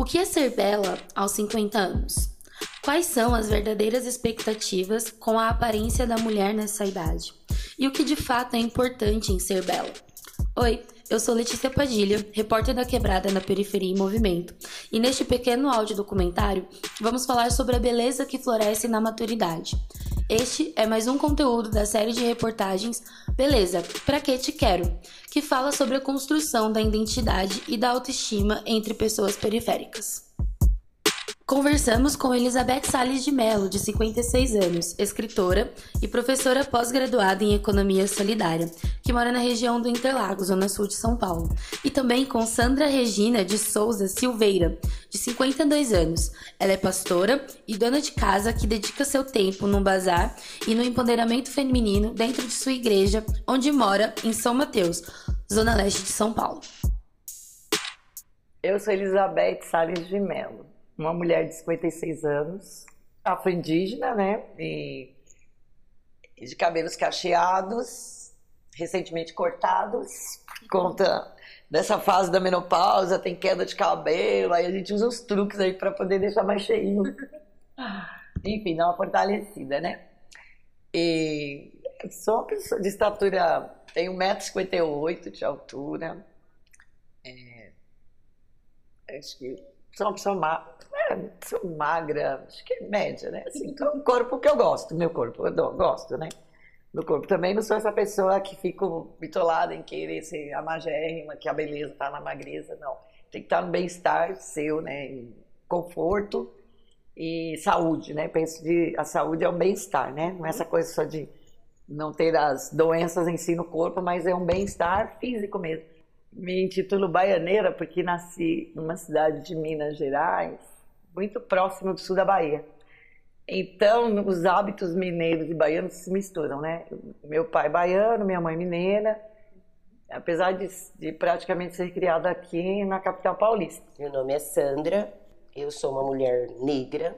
O que é ser bela aos 50 anos? Quais são as verdadeiras expectativas com a aparência da mulher nessa idade? E o que de fato é importante em ser bela? Oi, eu sou Letícia Padilha, repórter da Quebrada na Periferia em Movimento, e neste pequeno áudio documentário vamos falar sobre a beleza que floresce na maturidade. Este é mais um conteúdo da série de reportagens Beleza, Pra Que Te Quero, que fala sobre a construção da identidade e da autoestima entre pessoas periféricas. Conversamos com Elizabeth Salles de Mello, de 56 anos, escritora e professora pós-graduada em Economia Solidária, que mora na região do Interlagos, zona sul de São Paulo. E também com Sandra Regina de Souza Silveira, de 52 anos. Ela é pastora e dona de casa que dedica seu tempo no bazar e no empoderamento feminino dentro de sua igreja, onde mora em São Mateus, zona leste de São Paulo. Eu sou Elizabeth Salles de Mello uma mulher de 56 anos, afro-indígena, né? E de cabelos cacheados, recentemente cortados, conta dessa fase da menopausa, tem queda de cabelo, aí a gente usa os truques aí para poder deixar mais cheinho. Enfim, dá uma fortalecida, né? E sou uma pessoa de estatura, tenho 1,58m de altura. É, acho que sou uma pessoa má sou magra, acho que é média, né? Assim, então, um corpo que eu gosto, meu corpo, eu gosto, né? Do corpo. Também não sou essa pessoa que fico bitolada em querer ser a magérrima, que a beleza tá na magreza, não. Tem que estar no bem-estar seu, né? Em conforto e saúde, né? Penso que a saúde é o bem-estar, né? Não é essa coisa só de não ter as doenças em si no corpo, mas é um bem-estar físico mesmo. Me intitulo baianeira porque nasci numa cidade de Minas Gerais, muito próximo do sul da Bahia. Então, os hábitos mineiros e baianos se misturam, né? Meu pai baiano, minha mãe mineira, apesar de, de praticamente ser criada aqui na capital paulista. Meu nome é Sandra, eu sou uma mulher negra,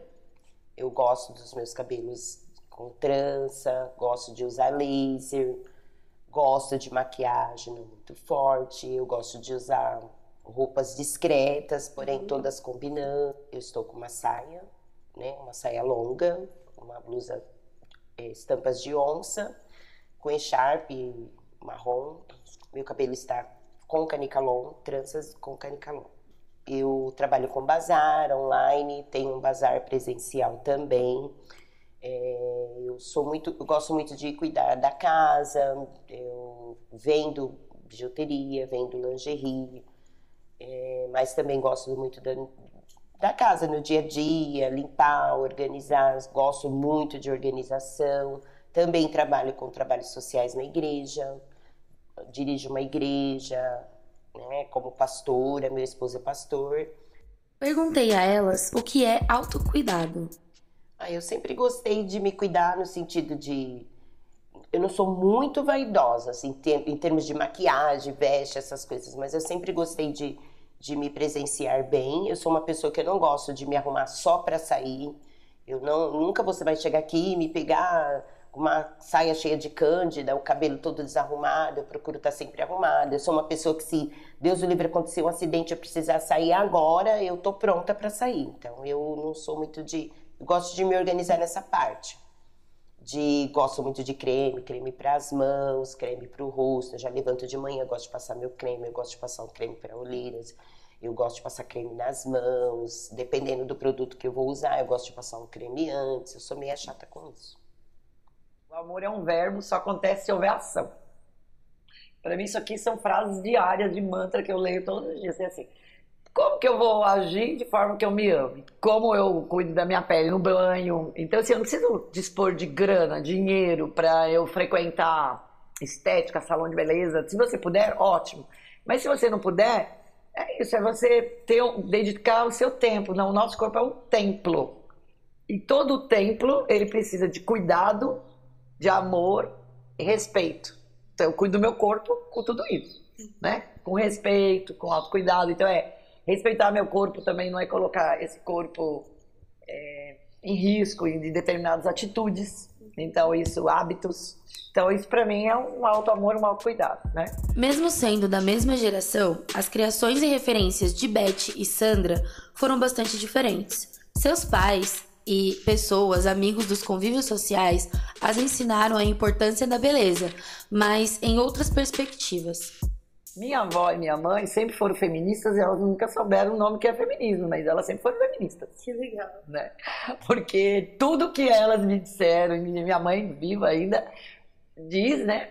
eu gosto dos meus cabelos com trança, gosto de usar laser, gosto de maquiagem muito forte, eu gosto de usar roupas discretas, porém uhum. todas combinando. Eu estou com uma saia, né, uma saia longa, uma blusa é, estampas de onça, com encharpe marrom. Meu cabelo está com canicalon, tranças com canicalon. Eu trabalho com bazar online, tenho um bazar presencial também. É, eu sou muito, eu gosto muito de cuidar da casa. Eu vendo bijuteria, vendo lingerie, é, mas também gosto muito da, da casa no dia a dia, limpar, organizar, gosto muito de organização. Também trabalho com trabalhos sociais na igreja, dirijo uma igreja, né, como pastora, meu esposo é pastor. Perguntei a elas o que é autocuidado. Ah, eu sempre gostei de me cuidar no sentido de eu não sou muito vaidosa assim, em termos de maquiagem, veste, essas coisas, mas eu sempre gostei de de me presenciar bem. Eu sou uma pessoa que eu não gosto de me arrumar só para sair. Eu não, nunca você vai chegar aqui e me pegar uma saia cheia de cândida, o cabelo todo desarrumado, eu procuro estar sempre arrumada. Eu sou uma pessoa que se Deus o livre acontecer um acidente, eu precisar sair agora, eu tô pronta para sair. Então eu não sou muito de, eu gosto de me organizar nessa parte. De gosto muito de creme, creme para as mãos, creme para o rosto. Eu já levanto de manhã, gosto de passar meu creme, eu gosto de passar um creme para olheiras. Eu gosto de passar creme nas mãos, dependendo do produto que eu vou usar, eu gosto de passar um creme antes. Eu sou meio chata com isso. O amor é um verbo, só acontece se houver ação. Para mim, isso aqui são frases diárias de mantra que eu leio todos os dias. É assim: como que eu vou agir de forma que eu me ame? Como eu cuido da minha pele no banho? Então, assim, eu não preciso dispor de grana, dinheiro para eu frequentar estética, salão de beleza. Se você puder, ótimo. Mas se você não puder, é isso, é você ter, dedicar o seu tempo. Não, o nosso corpo é um templo. E todo templo, ele precisa de cuidado, de amor e respeito. Então, eu cuido do meu corpo com tudo isso, né? Com respeito, com autocuidado. Então, é respeitar meu corpo também não é colocar esse corpo é, em risco em determinadas atitudes, Então, isso, hábitos. Então, isso para mim é um auto-amor, um auto-cuidado, né? Mesmo sendo da mesma geração, as criações e referências de Beth e Sandra foram bastante diferentes. Seus pais e pessoas, amigos dos convívios sociais, as ensinaram a importância da beleza, mas em outras perspectivas. Minha avó e minha mãe sempre foram feministas e elas nunca souberam o nome que é feminismo, mas elas sempre foram feministas. Que legal. Né? Porque tudo que elas me disseram, e minha mãe viva ainda, diz, né?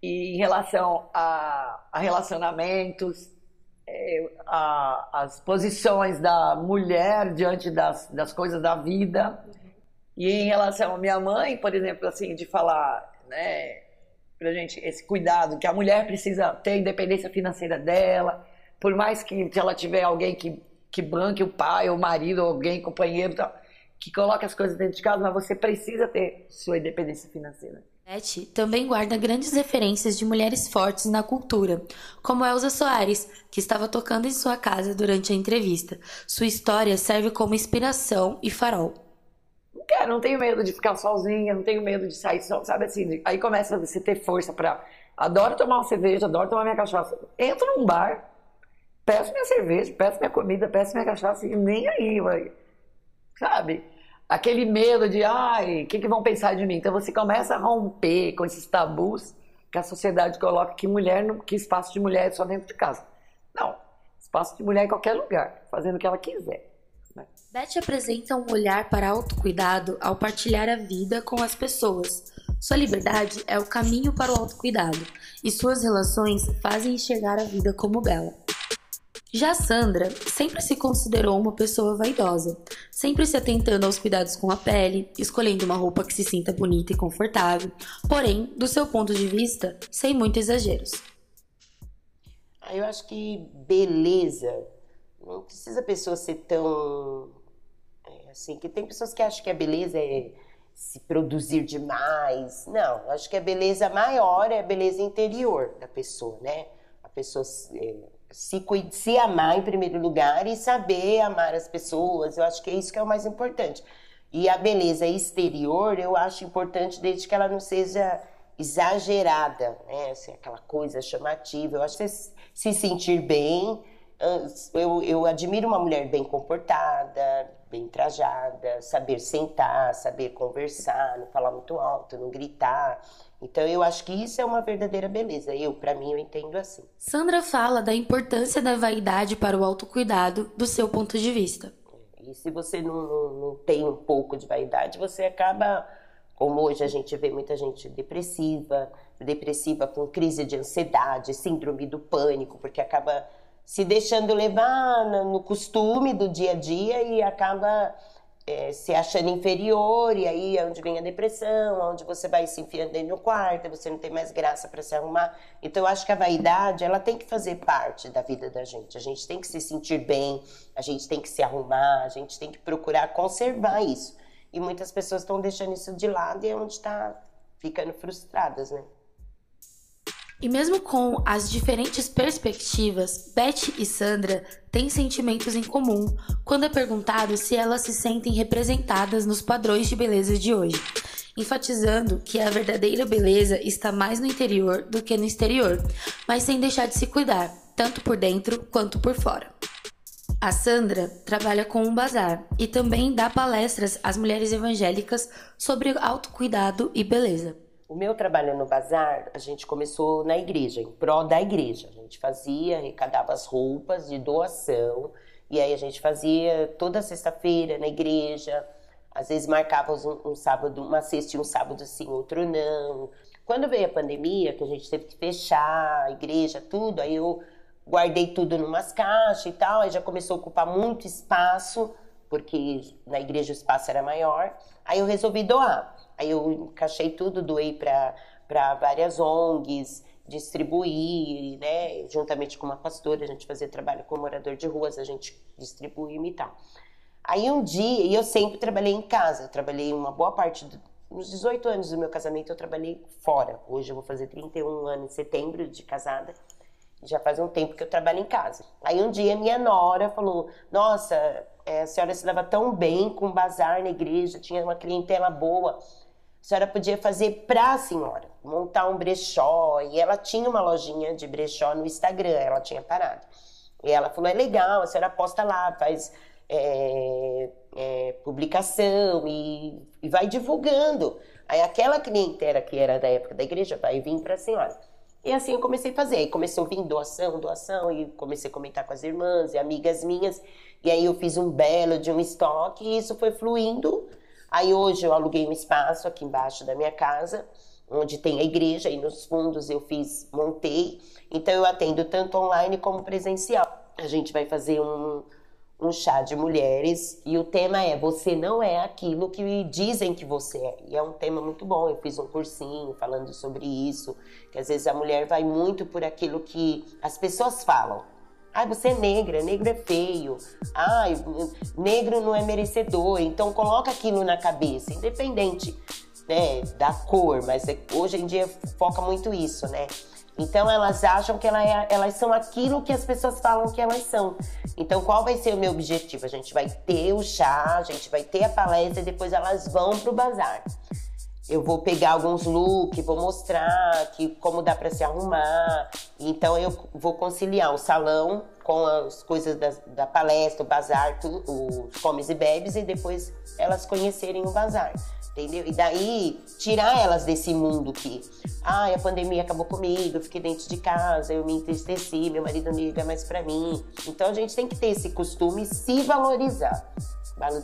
E em relação a, a relacionamentos, é, a, as posições da mulher diante das, das coisas da vida. E em relação à minha mãe, por exemplo, assim, de falar, né? Pra gente esse cuidado que a mulher precisa ter independência financeira dela, por mais que ela tiver alguém que, que banque o pai, o marido, alguém, companheiro, tal, que coloque as coisas dentro de casa, mas você precisa ter sua independência financeira. Beth também guarda grandes referências de mulheres fortes na cultura, como Elza Soares, que estava tocando em sua casa durante a entrevista. Sua história serve como inspiração e farol quero, não tenho medo de ficar sozinha, não tenho medo de sair só, sabe assim? Aí começa você ter força para adoro tomar uma cerveja, adoro tomar minha cachaça. Entro num bar, peço minha cerveja, peço minha comida, peço minha cachaça e nem aí, vai. Sabe? Aquele medo de, ai, o que, que vão pensar de mim? Então você começa a romper com esses tabus que a sociedade coloca que mulher, que espaço de mulher é só dentro de casa. Não, espaço de mulher em qualquer lugar, fazendo o que ela quiser. Beth apresenta um olhar para autocuidado ao partilhar a vida com as pessoas. Sua liberdade é o caminho para o autocuidado e suas relações fazem enxergar a vida como bela. Já Sandra sempre se considerou uma pessoa vaidosa, sempre se atentando aos cuidados com a pele, escolhendo uma roupa que se sinta bonita e confortável, porém, do seu ponto de vista, sem muitos exageros. Ah, eu acho que beleza não precisa a pessoa ser tão assim, que tem pessoas que acham que a beleza é se produzir demais. Não, acho que a beleza maior é a beleza interior da pessoa, né? A pessoa é, se, se amar em primeiro lugar e saber amar as pessoas. Eu acho que é isso que é o mais importante. E a beleza exterior eu acho importante desde que ela não seja exagerada, né? Assim, aquela coisa chamativa. Eu acho que se sentir bem. Eu, eu admiro uma mulher bem comportada, bem trajada, saber sentar, saber conversar, não falar muito alto, não gritar. Então eu acho que isso é uma verdadeira beleza. Eu, para mim, eu entendo assim. Sandra fala da importância da vaidade para o autocuidado do seu ponto de vista. E se você não, não, não tem um pouco de vaidade, você acaba, como hoje a gente vê muita gente depressiva, depressiva com crise de ansiedade, síndrome do pânico, porque acaba se deixando levar no costume do dia a dia e acaba é, se achando inferior, e aí é onde vem a depressão, onde você vai se enfiando dentro do quarto, você não tem mais graça para se arrumar. Então eu acho que a vaidade, ela tem que fazer parte da vida da gente. A gente tem que se sentir bem, a gente tem que se arrumar, a gente tem que procurar conservar isso. E muitas pessoas estão deixando isso de lado e é onde está ficando frustradas, né? E mesmo com as diferentes perspectivas, Beth e Sandra têm sentimentos em comum quando é perguntado se elas se sentem representadas nos padrões de beleza de hoje, enfatizando que a verdadeira beleza está mais no interior do que no exterior, mas sem deixar de se cuidar, tanto por dentro quanto por fora. A Sandra trabalha com um bazar e também dá palestras às mulheres evangélicas sobre autocuidado e beleza. O meu trabalho no bazar, a gente começou na igreja, em prol da igreja. A gente fazia, arrecadava as roupas de doação, e aí a gente fazia toda sexta-feira na igreja. Às vezes marcávamos um, um, sábado, uma sexta e um sábado sim, outro não. Quando veio a pandemia, que a gente teve que fechar a igreja, tudo, aí eu guardei tudo numas caixas e tal, aí já começou a ocupar muito espaço, porque na igreja o espaço era maior. Aí eu resolvi doar. Aí eu encaixei tudo, doei para várias ONGs, distribuí, né? Juntamente com uma pastora, a gente fazia trabalho com morador de ruas, a gente distribuía e tal. Aí um dia, e eu sempre trabalhei em casa, eu trabalhei uma boa parte, do, uns 18 anos do meu casamento eu trabalhei fora. Hoje eu vou fazer 31 anos em setembro de casada. Já faz um tempo que eu trabalho em casa. Aí um dia minha nora falou: Nossa, é, a senhora se leva tão bem com bazar na igreja, tinha uma clientela boa senhora podia fazer para a senhora, montar um brechó. E ela tinha uma lojinha de brechó no Instagram, ela tinha parado. E ela falou: é legal, a senhora posta lá, faz é, é, publicação e, e vai divulgando. Aí aquela clientela que era da época da igreja vai vir para a senhora. E assim eu comecei a fazer. Aí começou a vir doação, doação, e comecei a comentar com as irmãs e amigas minhas. E aí eu fiz um belo de um estoque e isso foi fluindo. Aí hoje eu aluguei um espaço aqui embaixo da minha casa, onde tem a igreja, e nos fundos eu fiz, montei. Então eu atendo tanto online como presencial. A gente vai fazer um, um chá de mulheres e o tema é Você não é aquilo que dizem que você é. E é um tema muito bom. Eu fiz um cursinho falando sobre isso, que às vezes a mulher vai muito por aquilo que as pessoas falam. Ai, você é negra, negro é feio. Ai, negro não é merecedor. Então coloca aquilo na cabeça, independente né, da cor, mas é, hoje em dia foca muito isso, né? Então elas acham que ela é, elas são aquilo que as pessoas falam que elas são. Então qual vai ser o meu objetivo? A gente vai ter o chá, a gente vai ter a palestra e depois elas vão pro bazar. Eu vou pegar alguns looks, vou mostrar que como dá para se arrumar. Então eu vou conciliar o salão com as coisas da, da palestra, o bazar, tu, os comes e bebes e depois elas conhecerem o bazar entendeu? E daí tirar elas desse mundo que, ai, a pandemia acabou comigo, eu fiquei dentro de casa, eu me entristeci, meu marido não liga mais para mim. Então a gente tem que ter esse costume se valorizar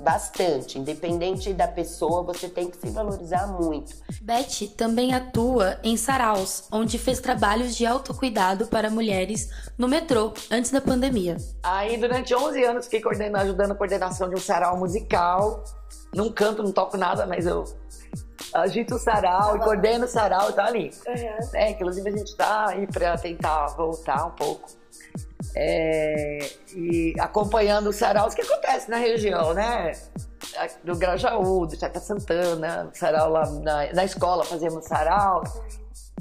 bastante, independente da pessoa, você tem que se valorizar muito. Beth também atua em saraus, onde fez trabalhos de autocuidado para mulheres no metrô antes da pandemia. Aí durante 11 anos fiquei coordenando, ajudando a coordenação de um sarau musical não canto, não toco nada, mas eu agito o sarau e coordeno o sarau e tá ali. Uhum. É, inclusive a gente tá aí para tentar voltar um pouco. É, e acompanhando os saraus que acontece na região, né? Do Grajaú, do Chaca Santana, sarau lá na, na escola fazemos sarau.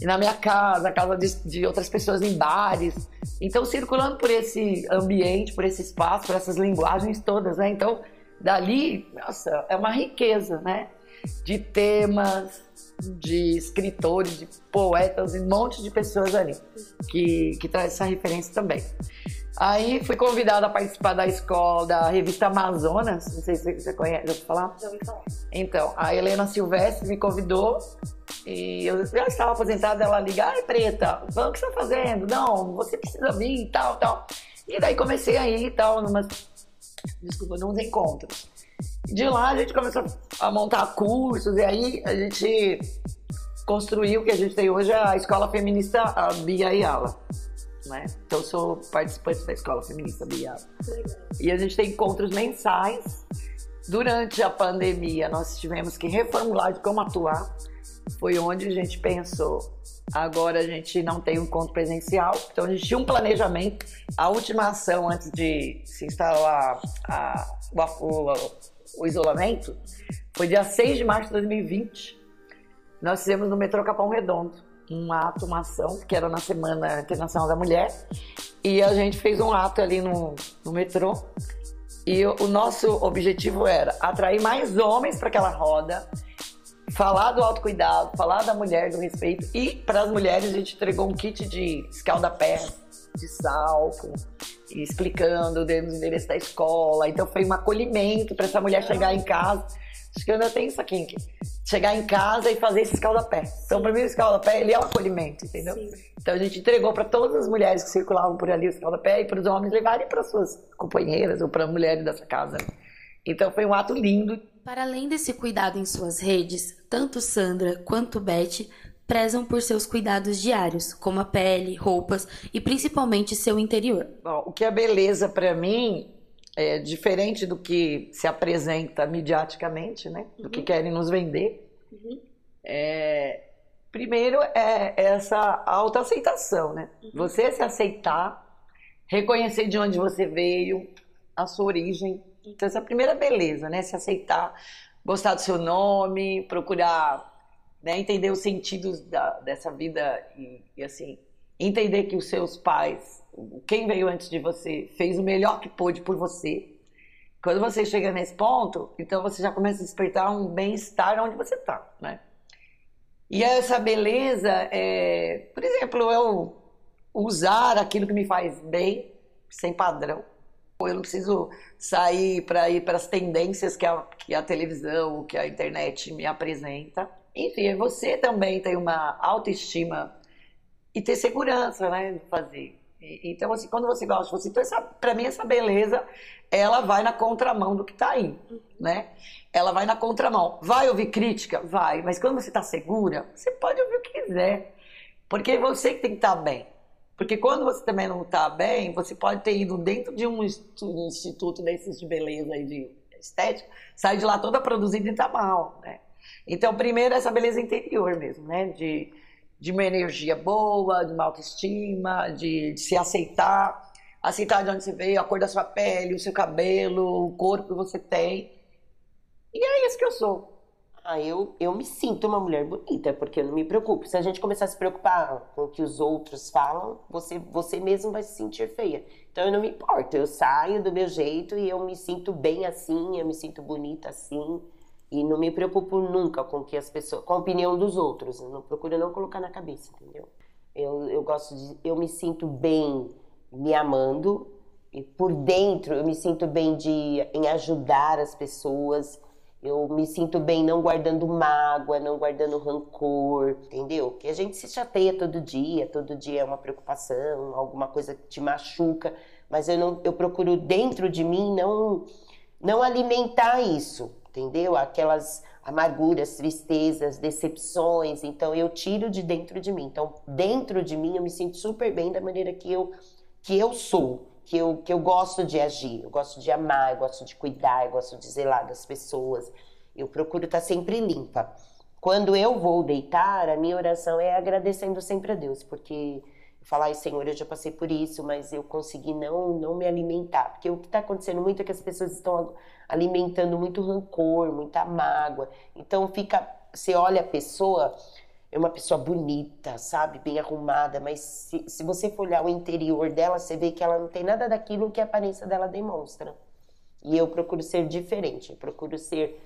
E na minha casa, na casa de, de, outras pessoas em bares. Então, circulando por esse ambiente, por esse espaço, por essas linguagens todas, né? Então, dali, nossa, é uma riqueza, né? De temas, de escritores, de poetas, um monte de pessoas ali que, que traz essa referência também. Aí fui convidada a participar da escola da revista Amazonas, não sei se você conhece, já falar? Já ouvi falar. Então, a Helena Silvestre me convidou e eu já estava aposentada, ela liga, ai preta, o que você está fazendo? Não, você precisa vir e tal, tal. E daí comecei aí e tal, numas desculpa, nos encontros. De lá a gente começou a montar cursos e aí a gente construiu o que a gente tem hoje, a Escola Feminista a Bia Yala. Né? Então sou participante da Escola Feminista Bia. E a gente tem encontros mensais. Durante a pandemia nós tivemos que reformular de como atuar. Foi onde a gente pensou Agora a gente não tem um encontro presencial, então a gente tinha um planejamento. A última ação antes de se instalar a, o, o, o, isolamento foi dia 6 de março de 2020. Nós fizemos no metrô Capão Redondo um ato, uma ação, que era na Semana Internacional da Mulher, e a gente fez um ato ali no, no metrô. E o, o nosso objetivo era atrair mais homens para aquela roda falar do autocuidado, falar da mulher, do respeito. E para as mulheres a gente entregou um kit de escalda-pé, de sal, explicando, demos o endereço da escola. Então foi um acolhimento para essa mulher chegar em casa. Acho que eu ainda tenho isso aqui. Chegar em casa e fazer esse escalda-pé. Então, para mim, o escalda-pé ele é um acolhimento, entendeu? Sim. Então, a gente entregou para todas as mulheres que circulavam por ali o escalda-pé e para os homens levarem para suas companheiras ou para mulheres dessa casa. Então, foi um ato lindo para além desse cuidado em suas redes, tanto Sandra quanto Beth prezam por seus cuidados diários, como a pele, roupas e principalmente seu interior. Bom, o que é beleza para mim é diferente do que se apresenta mediaticamente, né? Do que uhum. querem nos vender. Uhum. É, primeiro é essa autoaceitação, né? Uhum. Você se aceitar, reconhecer de onde você veio, a sua origem, então, essa é a primeira beleza, né? Se aceitar, gostar do seu nome, procurar né, entender os sentidos da, dessa vida e, e, assim, entender que os seus pais, quem veio antes de você, fez o melhor que pôde por você. Quando você chega nesse ponto, então você já começa a despertar um bem-estar onde você está, né? E essa beleza, é, por exemplo, eu usar aquilo que me faz bem, sem padrão. Eu não preciso sair para ir para as tendências que a, que a televisão, que a internet me apresenta. Enfim, você também tem uma autoestima e ter segurança, né, de fazer. Então, assim, quando você gosta você, então, para mim, essa beleza, ela vai na contramão do que está aí, né? Ela vai na contramão. Vai ouvir crítica? Vai. Mas quando você está segura, você pode ouvir o que quiser. Porque é você que tem que estar tá bem. Porque quando você também não está bem, você pode ter ido dentro de um instituto desses de beleza e de estética, sai de lá toda produzida e está mal, né? Então, primeiro, essa beleza interior mesmo, né? De, de uma energia boa, de uma autoestima, de, de se aceitar, aceitar de onde você veio, a cor da sua pele, o seu cabelo, o corpo que você tem. E é isso que eu sou. Ah, eu, eu me sinto uma mulher bonita, porque eu não me preocupo. Se a gente começar a se preocupar com o que os outros falam, você, você mesmo vai se sentir feia. Então eu não me importo, eu saio do meu jeito e eu me sinto bem assim, eu me sinto bonita assim. E não me preocupo nunca com que as pessoas, com a opinião dos outros. Eu não procuro não colocar na cabeça, entendeu? Eu, eu gosto de, eu me sinto bem me amando e por dentro eu me sinto bem de em ajudar as pessoas eu me sinto bem não guardando mágoa, não guardando rancor, entendeu? Que a gente se chateia todo dia, todo dia é uma preocupação, alguma coisa que te machuca, mas eu não eu procuro dentro de mim não não alimentar isso, entendeu? Aquelas amarguras, tristezas, decepções, então eu tiro de dentro de mim. Então, dentro de mim eu me sinto super bem da maneira que eu que eu sou que eu, que eu gosto de agir, eu gosto de amar, eu gosto de cuidar, eu gosto de zelar das pessoas. Eu procuro estar sempre limpa. Quando eu vou deitar, a minha oração é agradecendo sempre a Deus, porque falar, Senhor, eu já passei por isso, mas eu consegui não, não me alimentar. Porque o que está acontecendo muito é que as pessoas estão alimentando muito rancor, muita mágoa. Então fica, você olha a pessoa, é uma pessoa bonita, sabe? Bem arrumada, mas se, se você for olhar o interior dela, você vê que ela não tem nada daquilo que a aparência dela demonstra. E eu procuro ser diferente, eu procuro ser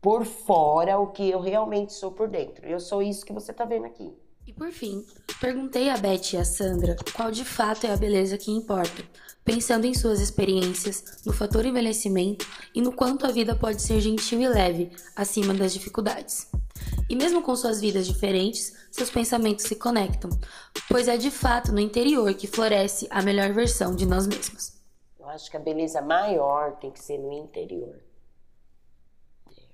por fora o que eu realmente sou por dentro. Eu sou isso que você tá vendo aqui. E por fim, perguntei a Beth e a Sandra qual de fato é a beleza que importa, pensando em suas experiências, no fator envelhecimento e no quanto a vida pode ser gentil e leve, acima das dificuldades. E mesmo com suas vidas diferentes, seus pensamentos se conectam, pois é de fato no interior que floresce a melhor versão de nós mesmos. Eu acho que a beleza maior tem que ser no interior.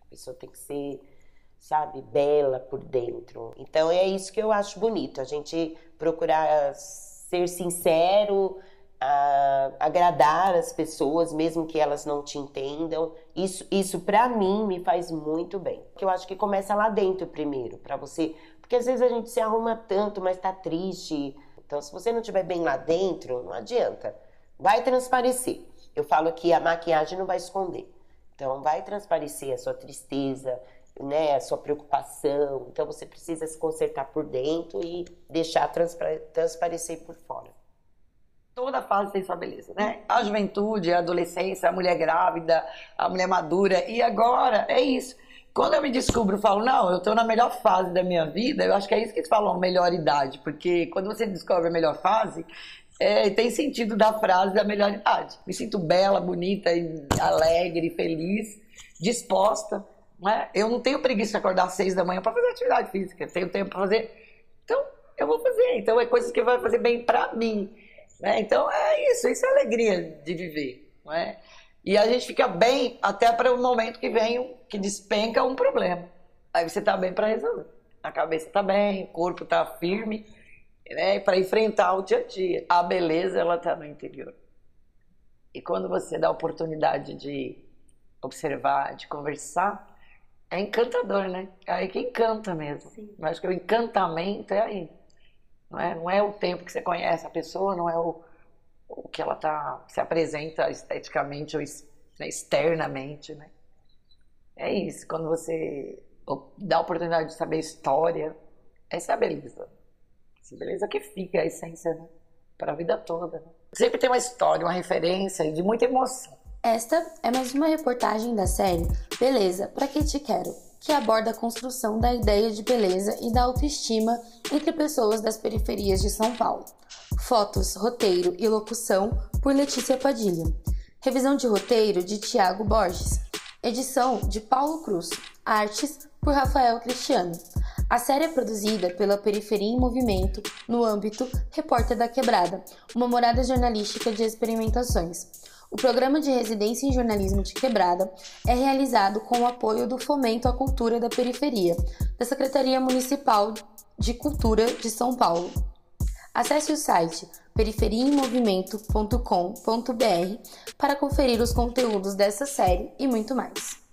A pessoa tem que ser, sabe, bela por dentro. Então é isso que eu acho bonito, a gente procurar ser sincero, agradar as pessoas, mesmo que elas não te entendam. Isso, isso para mim me faz muito bem. Eu acho que começa lá dentro primeiro, para você, porque às vezes a gente se arruma tanto, mas tá triste. Então, se você não estiver bem lá dentro, não adianta. Vai transparecer. Eu falo que a maquiagem não vai esconder. Então, vai transparecer a sua tristeza, né, a sua preocupação. Então, você precisa se consertar por dentro e deixar transparecer por fora toda fase tem sua beleza, né? A juventude, a adolescência, a mulher grávida, a mulher madura. E agora é isso. Quando eu me descubro, falo, não, eu estou na melhor fase da minha vida, eu acho que é isso que eles falam, melhor idade. Porque quando você descobre a melhor fase, é, tem sentido da frase da melhor idade. Me sinto bela, bonita, alegre, feliz, disposta. Né? Eu não tenho preguiça de acordar às seis da manhã para fazer atividade física. Tenho tempo para fazer. Então, eu vou fazer. Então, é coisas que vai fazer bem para mim. Né? Então é isso, isso é alegria de viver. É? E a gente fica bem até para o momento que vem, que despenca um problema. Aí você está bem para resolver. A cabeça está bem, o corpo está firme, né? para enfrentar o dia a dia. A beleza, ela está no interior. E quando você dá a oportunidade de observar, de conversar, é encantador, né? É aí que encanta mesmo. Sim. Eu acho que o encantamento é aí. Não é, não é o tempo que você conhece a pessoa, não é o, o que ela tá, se apresenta esteticamente ou né, externamente, né? É isso, quando você dá a oportunidade de saber história, essa é a beleza. Essa beleza que fica, a essência, né? Para a vida toda. Né? Sempre tem uma história, uma referência de muita emoção. Esta é mais uma reportagem da série Beleza, Pra Que Te Quero? Que aborda a construção da ideia de beleza e da autoestima entre pessoas das periferias de São Paulo. Fotos, roteiro e locução por Letícia Padilha. Revisão de roteiro de Tiago Borges. Edição de Paulo Cruz. Artes por Rafael Cristiano. A série é produzida pela Periferia em Movimento no âmbito Repórter da Quebrada, uma morada jornalística de experimentações. O programa de residência em jornalismo de Quebrada é realizado com o apoio do Fomento à Cultura da Periferia, da Secretaria Municipal de Cultura de São Paulo. Acesse o site periferiaemmovimento.com.br para conferir os conteúdos dessa série e muito mais.